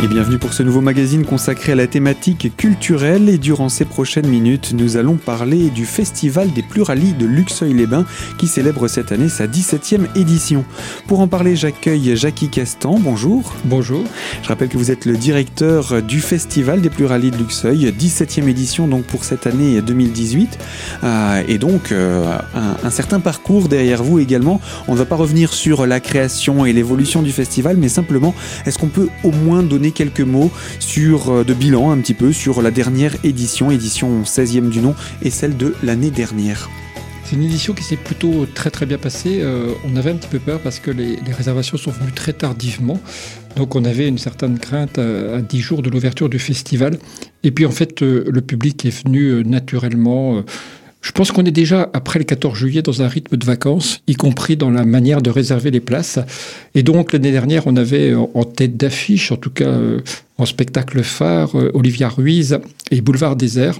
Et bienvenue pour ce nouveau magazine consacré à la thématique culturelle. Et durant ces prochaines minutes, nous allons parler du Festival des Pluralies de Luxeuil-les-Bains qui célèbre cette année sa 17e édition. Pour en parler, j'accueille Jackie Castan. Bonjour. Bonjour. Je rappelle que vous êtes le directeur du Festival des Pluralies de Luxeuil, 17e édition donc pour cette année 2018. Euh, et donc euh, un, un certain parcours derrière vous également. On ne va pas revenir sur la création et l'évolution du festival, mais simplement, est-ce qu'on peut au moins donner quelques mots sur euh, de bilan un petit peu sur la dernière édition, édition 16e du nom, et celle de l'année dernière. C'est une édition qui s'est plutôt très très bien passée. Euh, on avait un petit peu peur parce que les, réservations sont venues très tardivement. Donc on avait une certaine crainte à, à 10 jours de l'ouverture du festival. Et puis en fait, euh, le public est venu naturellement. Je pense qu'on est déjà, après le 14 juillet, dans un rythme de vacances, y compris dans la manière de réserver les places. Et donc, l'année dernière, on avait en tête d'affiche, en tout cas en spectacle phare, Olivia Ruiz et Boulevard Désert.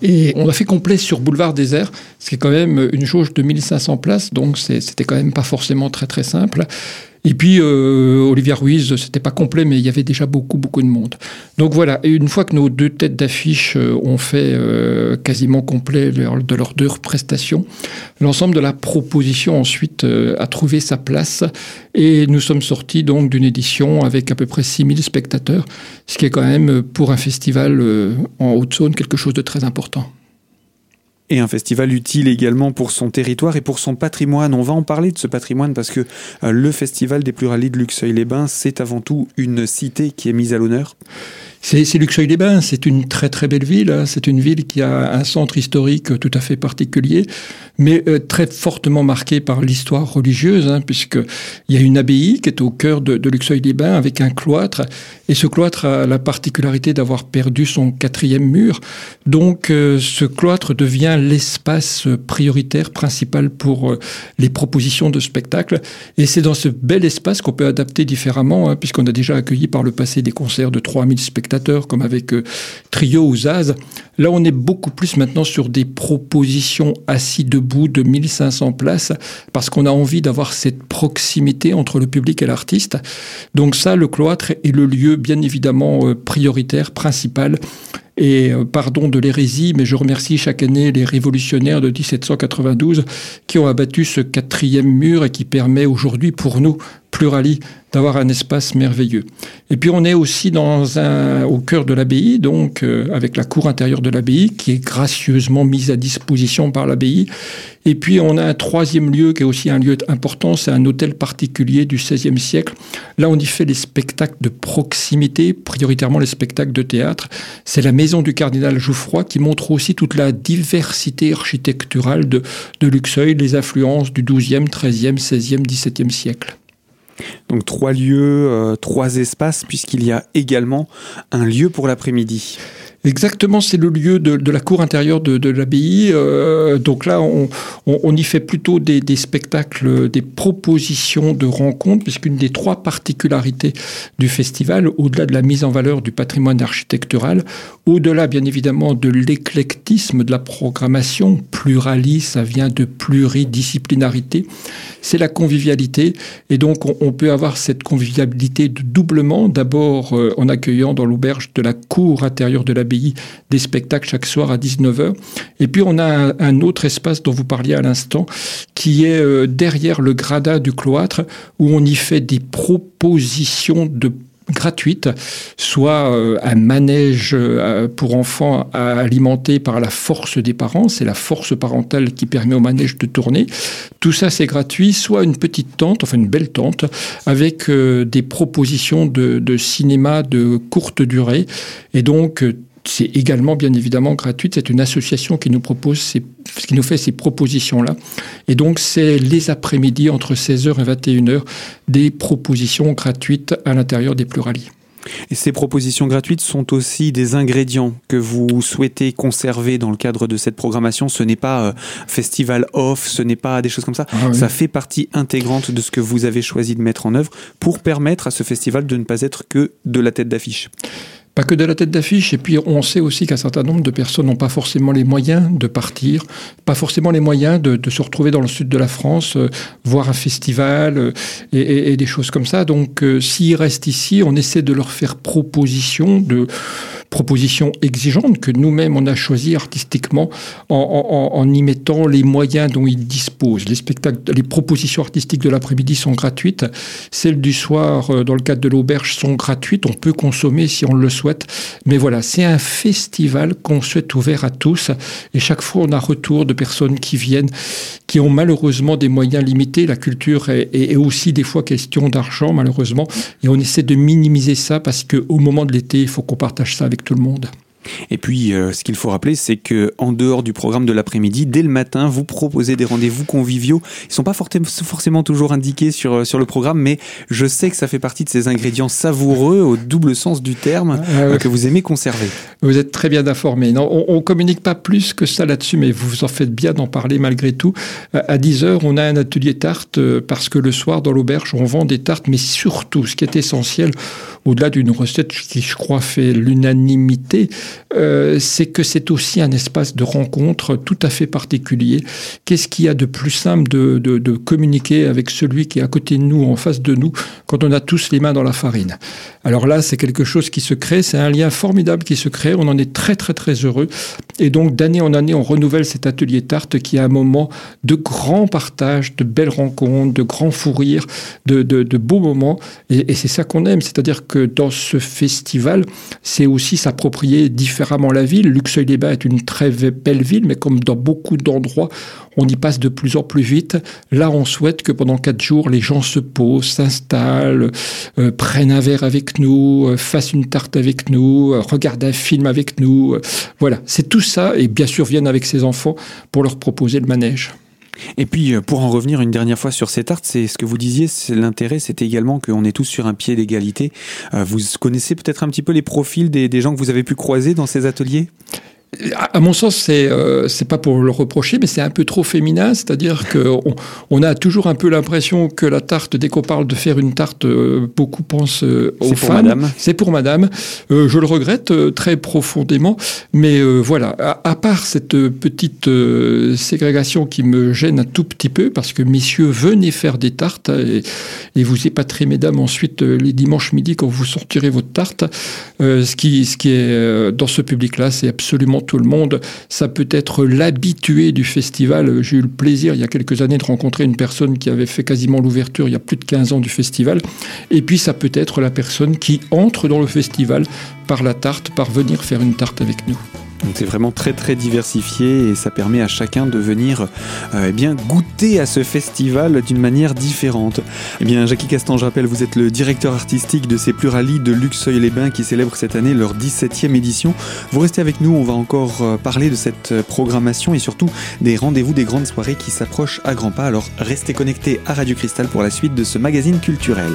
Et on a fait complet sur Boulevard Désert, ce qui est quand même une jauge de 1500 places, donc c'était quand même pas forcément très très simple. Et puis, euh, Olivia Ruiz, c'était pas complet, mais il y avait déjà beaucoup, beaucoup de monde. Donc voilà, et une fois que nos deux têtes d'affiche euh, ont fait euh, quasiment complet de leurs deux prestations, l'ensemble de la proposition ensuite euh, a trouvé sa place. Et nous sommes sortis donc d'une édition avec à peu près 6000 spectateurs, ce qui est quand même pour un festival en Haute-Saône quelque chose de très important et un festival utile également pour son territoire et pour son patrimoine. On va en parler de ce patrimoine parce que euh, le festival des pluralies de Luxeuil-les-Bains, c'est avant tout une cité qui est mise à l'honneur. C'est Luxeuil-les-Bains, c'est une très très belle ville. Hein. C'est une ville qui a un centre historique tout à fait particulier, mais euh, très fortement marqué par l'histoire religieuse, hein, puisqu'il y a une abbaye qui est au cœur de, Luxeuil-les-Bains avec un cloître, et ce cloître a la particularité d'avoir perdu son quatrième mur. Donc euh, ce cloître devient l'espace prioritaire principal pour euh, les propositions de spectacle, et c'est dans ce bel espace qu'on peut adapter différemment, hein, puisqu'on a déjà accueilli par le passé des concerts de 3000 comme avec euh, Trio ou Zaz. Là, on est beaucoup plus maintenant sur des propositions assis debout de 1500 places parce qu'on a envie d'avoir cette proximité entre le public et l'artiste. Donc ça, le cloître est le lieu bien évidemment euh, prioritaire, principal et euh, pardon de l'hérésie, mais je remercie chaque année les révolutionnaires de 1792 qui ont abattu ce quatrième mur et qui permet aujourd'hui pour nous, plurali, d'avoir un espace merveilleux. Et puis on est aussi au cœur de l'abbaye, donc euh, avec la cour intérieure de l'abbaye qui est gracieusement mise à disposition par l'abbaye. Et puis on a un troisième lieu qui est aussi un lieu important, c'est un hôtel particulier du XVIe siècle. Là on y fait les spectacles de proximité, prioritairement les spectacles de théâtre. C'est la maison du cardinal Jouffroy qui montre aussi toute la diversité architecturale de, de Luxeuil, les influences du XIIe, XIIIe, XVIe, XVIIe siècle. Donc trois lieux, euh, trois espaces, puisqu'il y a également un lieu pour l'après-midi. Exactement, c'est le lieu de, la cour intérieure de, l'abbaye. Euh, donc là, on, y fait plutôt des, spectacles, des propositions de rencontres, puisqu'une des trois particularités du festival, au-delà de la mise en valeur du patrimoine architectural, au-delà bien évidemment de l'éclectisme de la programmation, pluralis, ça vient de pluridisciplinarité, c'est la convivialité. Et donc, on, on, peut avoir cette convivialité de doublement, d'abord euh, en accueillant dans l'auberge de la cour intérieure de l'abbaye des spectacles chaque soir à 19h. Et puis on a un, autre espace dont vous parliez à l'instant, qui est euh, derrière le gradin du cloître, où on y fait des propositions de gratuite, soit euh, un manège euh, pour enfants alimenté par la force des parents, c'est la force parentale qui permet au manège de tourner. Tout ça c'est gratuit, soit une petite tente, enfin une belle tente, avec des propositions de, de cinéma de courte durée. Et donc c'est également bien évidemment gratuite. C'est une association qui nous propose ces, qui nous fait ces propositions-là. Et donc, c'est les après-midi entre 16h et 21h des propositions gratuites à l'intérieur des pluralies. Et ces propositions gratuites sont aussi des ingrédients que vous souhaitez conserver dans le cadre de cette programmation. Ce n'est pas euh, festival off, ce n'est pas des choses comme ça. Ah oui. Ça fait partie intégrante de ce que vous avez choisi de mettre en œuvre pour permettre à ce festival de ne pas être que de la tête d'affiche pas que de la tête d'affiche. Et puis on sait aussi qu'un certain nombre de personnes n'ont pas forcément les moyens de partir, pas forcément les moyens de, se retrouver dans le sud de la France, euh, voir un festival euh, et, des choses comme ça. Donc euh, s'ils restent ici, on essaie de leur faire proposition de propositions exigeantes que nous-mêmes on a choisi artistiquement en, y mettant les moyens dont ils disposent. Les spectacles, les propositions artistiques de l'après-midi sont gratuites, celles du soir dans le cadre de l'auberge sont gratuites. On peut consommer si on le souhaite, mais voilà, c'est un festival qu'on souhaite ouvert à tous et chaque fois on a retour de personnes qui viennent, qui ont malheureusement des moyens limités. La culture est, aussi des fois question d'argent malheureusement et on essaie de minimiser ça parce qu'au moment de l'été, il faut qu'on partage ça avec tout le monde. Et puis, euh, ce qu'il faut rappeler, c'est que en dehors du programme de l'après-midi, dès le matin, vous proposez des rendez-vous conviviaux. Ils sont pas forcément toujours indiqués sur euh, sur le programme, mais je sais que ça fait partie de ces ingrédients savoureux au double sens du terme ah, euh, que vous aimez conserver. Vous êtes très bien informé. Non, on, on communique pas plus que ça là-dessus, mais vous en faites bien d'en parler malgré tout. À 10 heures, on a un atelier tarte parce que le soir dans l'auberge, on vend des tartes, mais surtout, ce qui est essentiel, au-delà d'une recette qui, je crois, fait l'unanimité, euh, c'est que c'est aussi un espace de rencontre tout à fait particulier. Qu'est-ce qu'il y a de plus simple de, communiquer avec celui qui est à côté de nous, en face de nous, quand on a tous les mains dans la farine? Alors là, c'est quelque chose qui se crée, c'est un lien formidable qui se crée, on en est très très très heureux. Et donc d'année en année, on renouvelle cet atelier tarte qui est un moment de grand partage, de belles rencontres, de grands fous rires, de, de, beaux moments. Et, et c'est ça qu'on aime, c'est-à-dire que dans ce festival, c'est aussi s'approprier différemment la ville. Luxeuil-les-Bains est une très belle ville, mais comme dans beaucoup d'endroits, on y passe de plus en plus vite. Là, on souhaite que pendant quatre jours, les gens se posent, s'installent, euh, prennent un verre avec nous, euh, fassent une tarte avec nous, euh, regardent un film avec nous. voilà, c'est tout ça, et bien sûr viennent avec ses enfants pour leur proposer le manège. Et puis, euh, pour en revenir une dernière fois sur cette art, c'est ce que vous disiez, l'intérêt, c'est également qu'on est tous sur un pied d'égalité. Euh, vous connaissez peut-être un petit peu les profils des, des gens que vous avez pu croiser dans ces ateliers? À mon sens, c'est euh, c'est pas pour le reprocher, mais c'est un peu trop féminin, c'est-à-dire qu'on on a toujours un peu l'impression que la tarte, dès qu'on parle de faire une tarte, euh, beaucoup pensent euh, aux femmes. C'est pour Madame. Je le regrette très profondément, mais voilà. À, part cette petite ségrégation qui me gêne un tout petit peu, parce que messieurs, venez faire des tartes et, et vous épaterez mesdames ensuite les dimanches midi quand vous sortirez votre tarte. ce qui ce qui est dans ce public-là, c'est absolument tout le monde. Ça peut être l'habitué du festival. J'ai eu le plaisir il y a quelques années de rencontrer une personne qui avait fait quasiment l'ouverture il y a plus de 15 ans du festival. Et puis ça peut être la personne qui entre dans le festival par la tarte, par venir faire une tarte avec nous. C'est vraiment très très diversifié et ça permet à chacun de venir euh, eh bien, goûter à ce festival d'une manière différente. Eh bien, Jackie Castan, je rappelle, vous êtes le directeur artistique de ces pluralies de Luxeuil-les-Bains qui célèbrent cette année leur 17e édition. Vous restez avec nous, on va encore euh, parler de cette programmation et surtout des rendez-vous des grandes soirées qui s'approchent à grands pas. Alors restez connectés à Radio Cristal pour la suite de ce magazine culturel.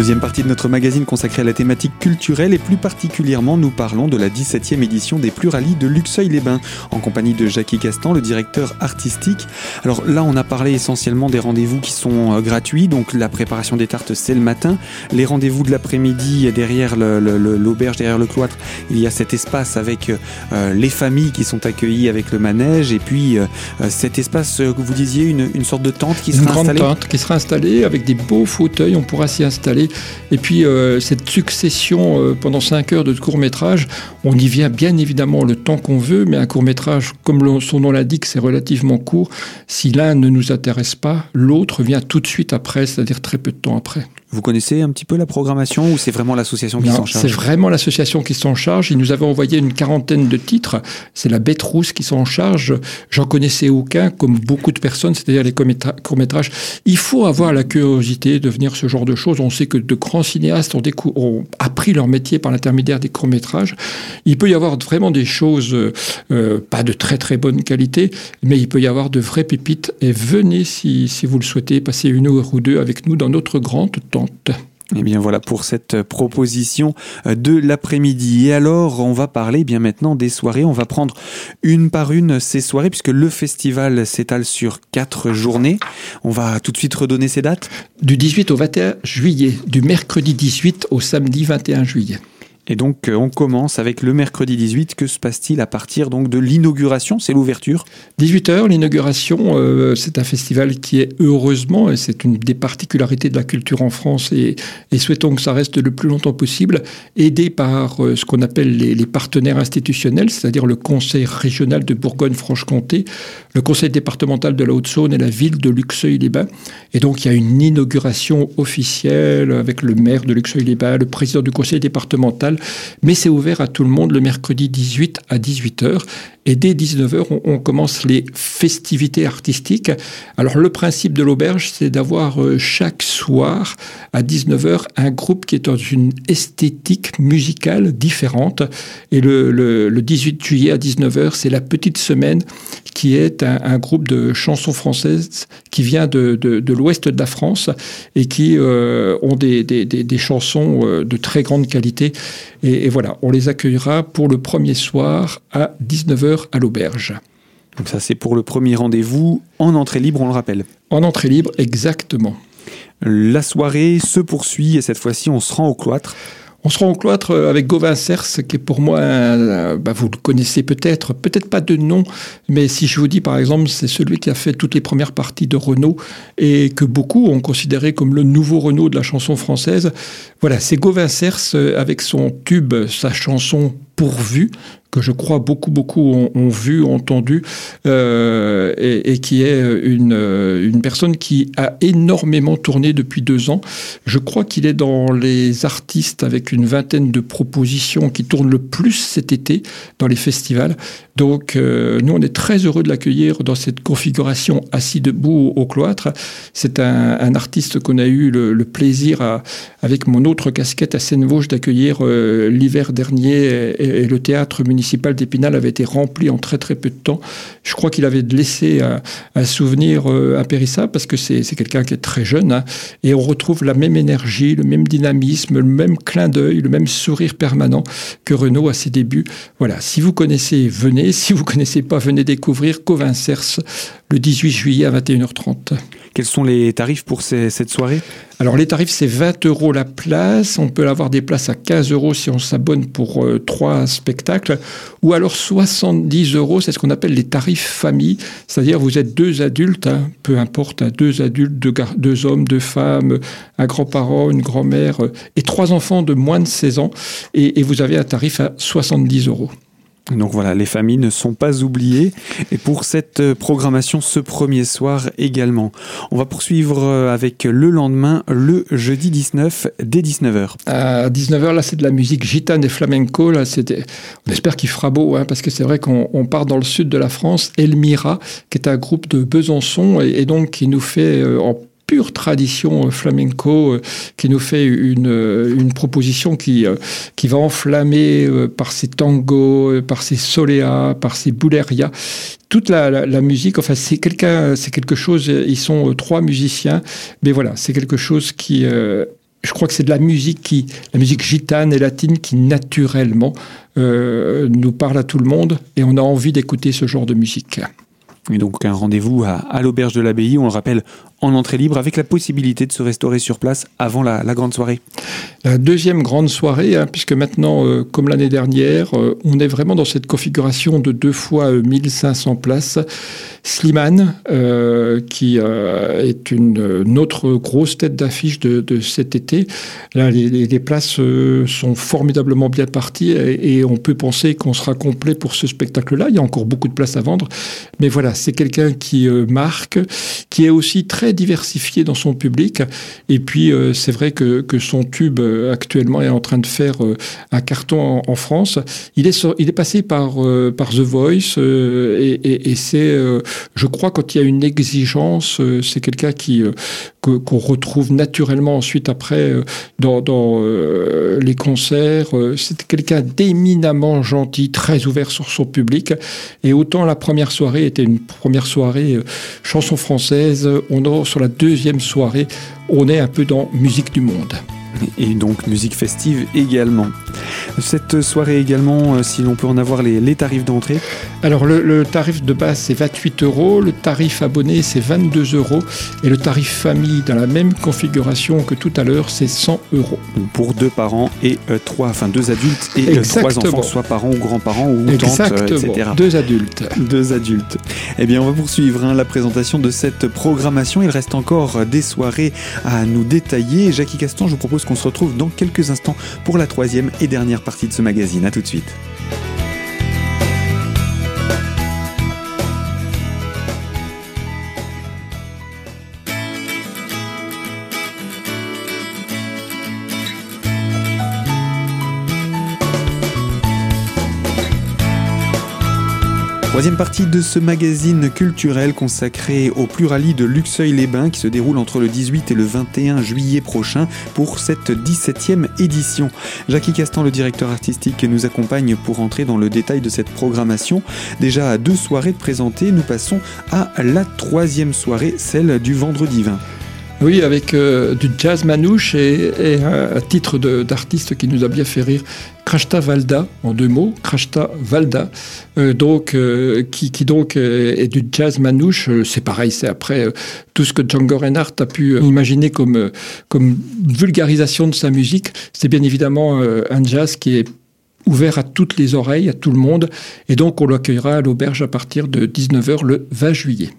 Deuxième partie de notre magazine consacrée à la thématique culturelle et plus particulièrement nous parlons de la 17e édition des Pluralies de Luxeuil-les-Bains. En compagnie de Jackie Castan, le directeur artistique. Alors là on a parlé essentiellement des rendez-vous qui sont euh, gratuits, donc la préparation des tartes c'est le matin, les rendez-vous de l'après-midi derrière l'auberge, derrière le cloître, il y a cet espace avec euh, les familles qui sont accueillies avec le manège. Et puis euh, cet espace que vous disiez une, sorte de tente qui sera installée. Une grande tente qui sera installée avec des beaux fauteuils, on pourra s'y installer et puis euh, cette succession euh, pendant 5 heures de court métrage, on y vient bien évidemment le temps qu'on veut, mais un court métrage, comme son nom l'indique, c'est relativement court. Si l'un ne nous intéresse pas, l'autre vient tout de suite après, c'est-à-dire très peu de temps après. Vous connaissez un petit peu la programmation ou c'est vraiment l'association qui s'en charge C'est vraiment l'association qui s'en charge. Ils nous avaient envoyé une quarantaine de titres. C'est la bête rousse qui s'en charge. J'en connaissais aucun, comme beaucoup de personnes, c'est-à-dire les courts-métrages. Il faut avoir la curiosité de venir ce genre de choses. On sait que de grands cinéastes ont, ont appris leur métier par l'intermédiaire des courts-métrages. Il peut y avoir vraiment des choses, euh, pas de très très bonne qualité, mais il peut y avoir de vraies pépites. Et venez, si, si vous le souhaitez, passer une heure ou deux avec nous dans notre grande temps Eh bien voilà pour cette proposition de l'après-midi. Et alors, on va parler bien maintenant des soirées. On va prendre une par une ces soirées puisque le festival s'étale sur quatre journées. On va tout de suite redonner ces dates. Du 18 au 21 juillet, du mercredi 18 au samedi 21 juillet. Et donc euh, on commence avec le mercredi 18. Que se passe-t-il à partir donc de l'inauguration? C'est l'ouverture 18h, l'inauguration, euh, c'est un festival qui est heureusement, et c'est une des particularités de la culture en France, et, souhaitons que ça reste le plus longtemps possible, aidé par euh, ce qu'on appelle les, les, partenaires institutionnels, c'est-à-dire le Conseil régional de Bourgogne-Franche-Comté, le Conseil départemental de la Haute-Saône et la ville de Luxeuil-les-Bains. Et donc il y a une inauguration officielle avec le maire de Luxeuil-les-Bains, le président du Conseil départemental, mais c'est ouvert à tout le monde le mercredi 18 à 18h. Et dès 19h, on, commence les festivités artistiques. Alors le principe de l'auberge, c'est d'avoir euh, chaque soir à 19h un groupe qui est dans une esthétique musicale différente. Et le, 18 juillet à 19h, c'est la petite semaine qui est un, groupe de chansons françaises qui vient de, l'ouest de la France et qui euh, ont des, chansons euh, de très grande qualité. Et voilà, on les accueillera pour le premier soir à 19h à l'auberge. Donc ça c'est pour le premier rendez-vous en entrée libre, on le rappelle. En entrée libre, exactement. La soirée se poursuit et cette fois-ci on se rend au cloître. On se rend au cloître avec Gauvin Cers, qui est pour moi, bah, vous le connaissez peut-être, peut-être pas de nom, mais si je vous dis par exemple, c'est celui qui a fait toutes les premières parties de Renault et que beaucoup ont considéré comme le nouveau Renault de la chanson française. Voilà, c'est Gauvin Cers avec son tube, sa chanson Pourvu, que je crois beaucoup, beaucoup ont, vu, entendu, euh, et, qui est une, une personne qui a énormément tourné depuis deux ans. Je crois qu'il est dans les artistes avec une vingtaine de propositions qui tournent le plus cet été dans les festivals. Donc, euh, nous, on est très heureux de l'accueillir dans cette configuration assis debout au, cloître. C'est un, artiste qu'on a eu le, plaisir, à, avec mon autre casquette à Seine-Vosges, d'accueillir euh, l'hiver dernier, et, et le théâtre municipal d'Épinal avait été rempli en très très peu de temps. Je crois qu'il avait laissé un, souvenir euh, impérissable parce que c'est quelqu'un qui est très jeune hein. et on retrouve la même énergie, le même dynamisme, le même clin d'œil, le même sourire permanent que Renault à ses débuts. Voilà, si vous connaissez, venez. Si vous connaissez pas, venez découvrir Covin le 18 juillet à 21h30. Quels sont les tarifs pour cette soirée? Alors les tarifs, c'est 20 euros la place. On peut avoir des places à 15 euros si on s'abonne pour euh, trois spectacles. Ou alors 70 euros, c'est ce qu'on appelle les tarifs famille. C'est-à-dire vous êtes deux adultes, hein, peu importe, hein, deux adultes, deux, hommes, deux femmes, un grand-parent, une grand-mère, euh, et trois enfants de moins de 16 ans. et vous avez un tarif à 70 euros. Donc voilà, les familles ne sont pas oubliées. Et pour cette euh, programmation, ce premier soir également. On va poursuivre euh, avec le lendemain, le jeudi 19, dès 19h. À 19h, là, c'est de la musique gitane et flamenco. Là, on espère qu'il fera beau, hein, parce que c'est vrai qu'on part dans le sud de la France. Elmira, qui est un groupe de Besançon, et, donc qui nous fait euh, en pure tradition euh, flamenco euh, qui nous fait une, euh, une proposition qui, qui va enflammer par ses tangos, par ses soleas, par ses bouleria toute la, musique, enfin c'est quelqu'un, c'est quelque chose. Ils sont trois musiciens, mais voilà, c'est quelque chose qui, je crois que c'est de la musique qui, la musique gitane et latine qui naturellement nous parle à tout le monde, et on a envie d'écouter ce genre de musique. Et donc un rendez-vous à, l'auberge de l'abbaye, on le rappelle, en entrée libre, avec la possibilité de se restaurer sur place avant la, grande soirée. La deuxième grande soirée, hein, puisque maintenant, euh, comme l'année dernière, euh, on est vraiment dans cette configuration de deux fois 1500 euh, places. Slimane, qui est une, autre grosse tête d'affiche de, cet été. Là, les, places sont formidablement bien parties et on peut penser qu'on sera complet pour ce spectacle-là. Il y a encore beaucoup de places à vendre. Mais voilà, c'est quelqu'un qui marque, qui est aussi très diversifié dans son public. Et puis, euh, c'est vrai que, que, son tube euh, actuellement est en train de faire euh, un carton en, France. Il est, il est passé par, par The Voice et, c'est, je crois, quand il y a une exigence, c'est quelqu'un qui qu'on retrouve naturellement ensuite après dans, dans les concerts. C'est quelqu'un d'éminemment gentil, très ouvert sur son public. Et autant la première soirée était une première soirée chanson française, on a sur la deuxième soirée, on est un peu dans musique du monde. Et donc musique festive également. Cette soirée également, euh, si l'on peut en avoir les, tarifs d'entrée Alors le, tarif de base c'est 28 euros, le tarif abonné c'est 22 euros et le tarif famille dans la même configuration que tout à l'heure c'est 100 euros. Pour deux parents et euh, trois, enfin deux adultes et euh, trois enfants, soit parents ou grands-parents ou tantes, etc. Deux adultes. Deux adultes. Eh bien on va poursuivre hein, la présentation de cette programmation. Il reste encore des soirées à nous détailler. Jackie Castan, je vous propose qu'on se retrouve dans quelques instants pour la troisième et dernière partie de ce magazine. A tout de suite. Troisième partie de ce magazine culturel consacré au pluralis de Luxeuil-les-Bains qui se déroule entre le 18 et le 21 juillet prochain pour cette 17e édition. Jackie Castan, le directeur artistique, nous accompagne pour entrer dans le détail de cette programmation. Déjà à deux soirées présentées, nous passons à la troisième soirée, celle du vendredi 20. Oui, avec euh, du jazz manouche et, un titre d'artiste qui nous a bien fait rire, Krashta Valda, en deux mots, Krashta Valda, euh, donc, euh, qui, donc est du jazz manouche. C'est pareil, c'est après tout ce que Django Reinhardt a pu imaginer comme, comme vulgarisation de sa musique. C'est bien évidemment un jazz qui est ouvert à toutes les oreilles, à tout le monde, et donc on l'accueillera à l'auberge à partir de 19h le 20 juillet.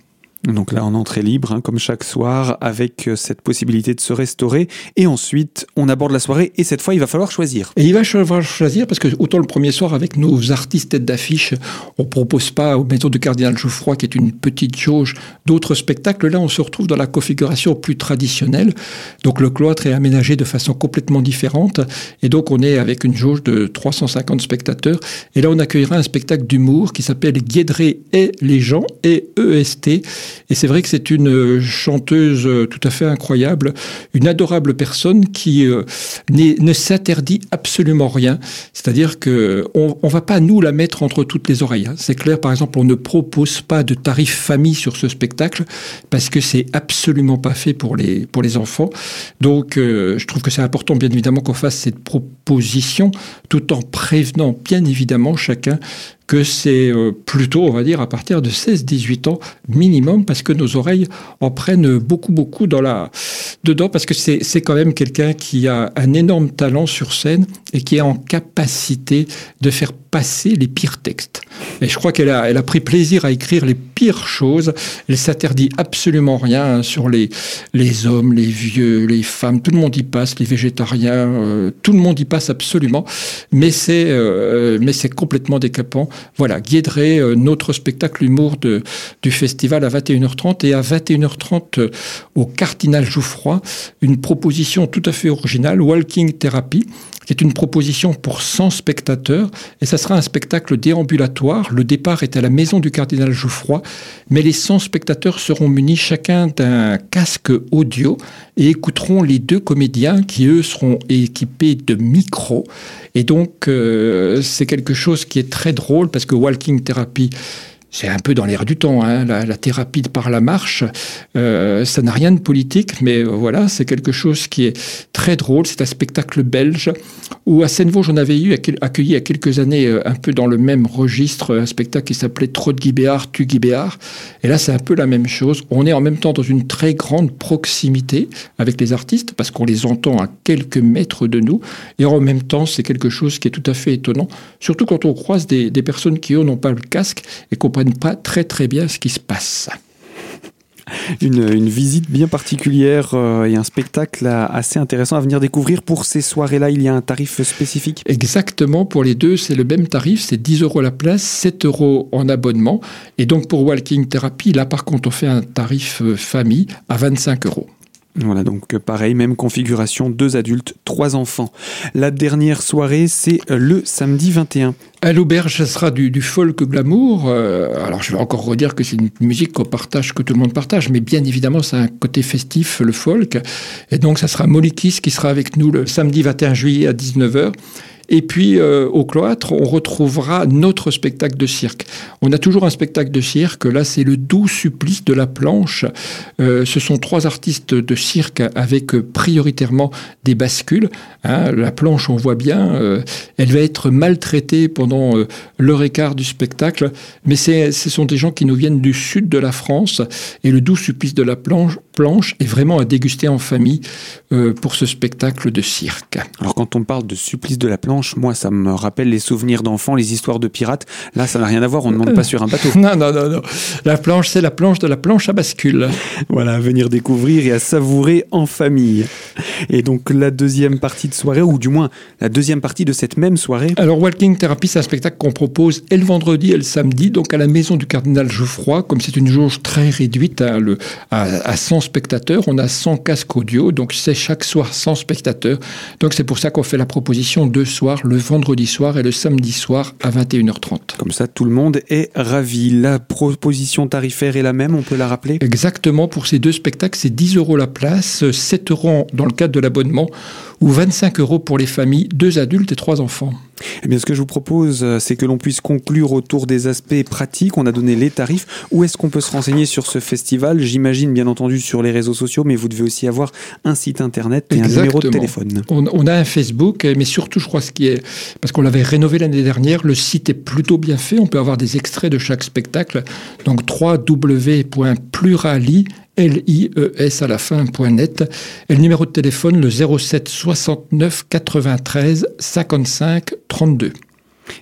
Donc là, en entrée libre, hein, comme chaque soir, avec euh, cette possibilité de se restaurer. Et ensuite, on aborde la soirée. Et cette fois, il va falloir choisir. Et il va falloir choisir parce que autant le premier soir, avec nos artistes tête d'affiche, on propose pas au Maison du Cardinal Jouffroy, qui est une petite jauge, d'autres spectacles. Là, on se retrouve dans la configuration plus traditionnelle. Donc le cloître est aménagé de façon complètement différente. Et donc, on est avec une jauge de 350 spectateurs. Et là, on accueillera un spectacle d'humour qui s'appelle Guédré et les gens, et EST et c'est vrai que c'est une chanteuse euh, tout à fait incroyable, une adorable personne qui euh, ne s'interdit absolument rien. C'est-à-dire que on, va pas nous la mettre entre toutes les oreilles. Hein. C'est clair, par exemple, on ne propose pas de tarif famille sur ce spectacle parce que c'est absolument pas fait pour les pour les enfants. Donc, euh, je trouve que c'est important, bien évidemment, qu'on fasse cette proposition tout en prévenant, bien évidemment, chacun que c'est euh, plutôt, on va dire, à partir de 16-18 ans minimum, parce que nos oreilles en prennent beaucoup, beaucoup dans la, dedans, parce que c'est quand même quelqu'un qui a un énorme talent sur scène et qui est en capacité de faire passer les pires textes. Et je crois qu'elle a, elle a pris plaisir à écrire les pires choses. Elle s'interdit absolument rien sur les, les hommes, les vieux, les femmes. Tout le monde y passe, les végétariens. Euh, tout le monde y passe absolument. Mais c'est, euh, mais c'est complètement décapant. Voilà, Guédré, euh, notre spectacle humour de, du festival à 21h30 et à 21h30 au Cardinal Jouffroy, une proposition tout à fait originale, Walking Therapy qui est une proposition pour 100 spectateurs. Et ça sera un spectacle déambulatoire. Le départ est à la maison du cardinal Jouffroy, mais les 100 spectateurs seront munis chacun d'un casque audio et écouteront les deux comédiens qui, eux, seront équipés de micros. Et donc, euh, c'est quelque chose qui est très drôle parce que Walking Therapy, c'est un peu dans l'air du temps, hein, la, thérapie par la marche. Euh, ça n'a rien de politique, mais voilà, c'est quelque chose qui est très drôle. C'est un spectacle belge où à Seine-Vosges, on avait eu accueilli il y a quelques années euh, un peu dans le même registre un spectacle qui s'appelait Trop de Guibéard, Tu Guibéard. Et là, c'est un peu la même chose. On est en même temps dans une très grande proximité avec les artistes parce qu'on les entend à quelques mètres de nous. Et en même temps, c'est quelque chose qui est tout à fait étonnant, surtout quand on croise des, des personnes qui, eux, n'ont pas le casque et qu'on pas très très bien ce qui se passe. Une, visite bien particulière euh, et un spectacle assez intéressant à venir découvrir. Pour ces soirées-là, il y a un tarif spécifique? Exactement, pour les deux, c'est le même tarif, c'est 10 euros la place, 7 euros en abonnement. Et donc pour Walking Therapy, là par contre, on fait un tarif euh, famille à 25 euros. Voilà, donc pareil, même configuration, deux adultes, trois enfants. La dernière soirée, c'est le samedi 21. À l'auberge, ça sera du, folk glamour. Euh, alors, je vais encore redire que c'est une musique qu'on partage, que tout le monde partage, mais bien évidemment, a un côté festif, le folk. Et donc, ça sera Molikis qui sera avec nous le samedi 21 juillet à 19h. Et puis au cloître, on retrouvera notre spectacle de cirque. On a toujours un spectacle de cirque. Là, c'est le doux supplice de la planche. ce sont trois artistes de cirque avec prioritairement des bascules. Hein. la planche, on voit bien, elle va être maltraitée pendant l'heure et quart du spectacle, mais ce sont des gens qui nous viennent du sud de la France et le doux supplice de la planche, est vraiment à déguster en famille euh, pour ce spectacle de cirque. Alors quand on parle de supplice de la planche, moi ça me rappelle les souvenirs d'enfants, les histoires de pirates. Là ça n'a rien à voir, on ne monte pas sur un bateau. non, non, non, non. La planche c'est la planche de la planche à bascule. Voilà, à venir découvrir et à savourer en famille. Et donc la deuxième partie de soirée, ou du moins la deuxième partie de cette même soirée. Alors Walking Therapy c'est un spectacle qu'on propose et le vendredi et le samedi, donc à la maison du cardinal Geoffroy, comme c'est une jauge très réduite hein, le, à, à 100 spectateurs, on a 100 casques audio, donc c'est chaque soir 100 spectateurs. Donc c'est pour ça qu'on fait la proposition deux le vendredi soir et le samedi soir à 21h30. Comme ça, tout le monde est ravi. La proposition tarifaire est la même, on peut la rappeler? Exactement, pour ces deux spectacles, c'est 10 euros la place, 7 euros dans le cadre de l'abonnement ou 25 euros pour les familles, deux adultes et trois enfants. Eh bien, ce que je vous propose, euh, c'est que l'on puisse conclure autour des aspects pratiques. On a donné les tarifs. Où est-ce qu'on peut se renseigner sur ce festival? J'imagine, bien entendu, sur les réseaux sociaux, mais vous devez aussi avoir un site internet et un numéro de téléphone. On, a un Facebook, mais surtout, je crois, ce qui est. Parce qu'on l'avait rénové l'année dernière, le site est plutôt bien fait. On peut avoir des extraits de chaque spectacle. Donc, www.plurali L-I-E-S à la fin.net. Et le numéro de téléphone, le 07 69 93 55 32.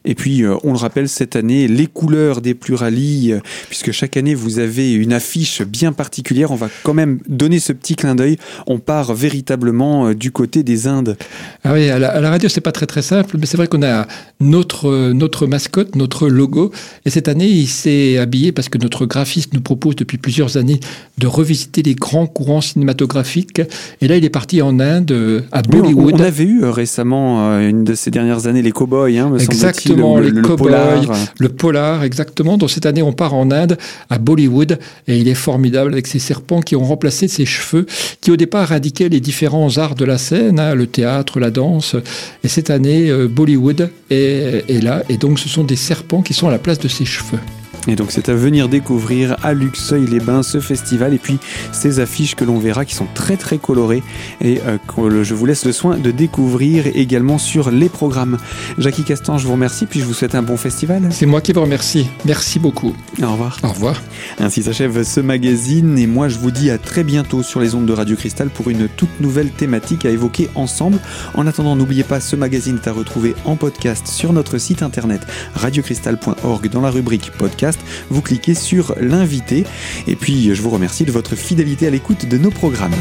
Et puis, euh, on le rappelle, cette année, les couleurs des pluralies, euh, puisque chaque année, vous avez une affiche bien particulière. On va quand même donner ce petit clin d'œil. On part véritablement euh, du côté des Indes. Ah oui, à la, à la radio, c'est pas très très simple, mais c'est vrai qu'on a notre, notre mascotte, notre logo. Et cette année, il s'est habillé parce que notre graphiste nous propose depuis plusieurs années de revisiter les grands courants cinématographiques. Et là, il est parti en Inde, à Bollywood. on, avait eu récemment, une de ces dernières années, les cow-boys, hein, me Exactement, le, les cow-boys, le polar, exactement. Donc cette année, on part en Inde, à Bollywood, et il est formidable avec ces serpents qui ont remplacé ses cheveux, qui au départ indiquaient les différents arts de la scène, hein, le théâtre, la danse. Et cette année, euh, Bollywood est, est là, et donc ce sont des serpents qui sont à la place de ses cheveux. Et donc c'est à venir découvrir à Luxeuil-les-Bains ce festival et puis ces affiches que l'on verra qui sont très très colorées et euh, que je vous laisse le soin de découvrir également sur les programmes. Jackie Castan, je vous remercie puis je vous souhaite un bon festival. C'est moi qui vous remercie. Merci beaucoup. Au revoir. Au revoir. Ainsi s'achève ce magazine et moi je vous dis à très bientôt sur les ondes de Radio Cristal pour une toute nouvelle thématique à évoquer ensemble. En attendant, n'oubliez pas ce magazine est à retrouver en podcast sur notre site internet radiocristal.org dans la rubrique vous cliquez sur l'invité. Et puis, je vous remercie de votre fidélité à l'écoute de nos programmes.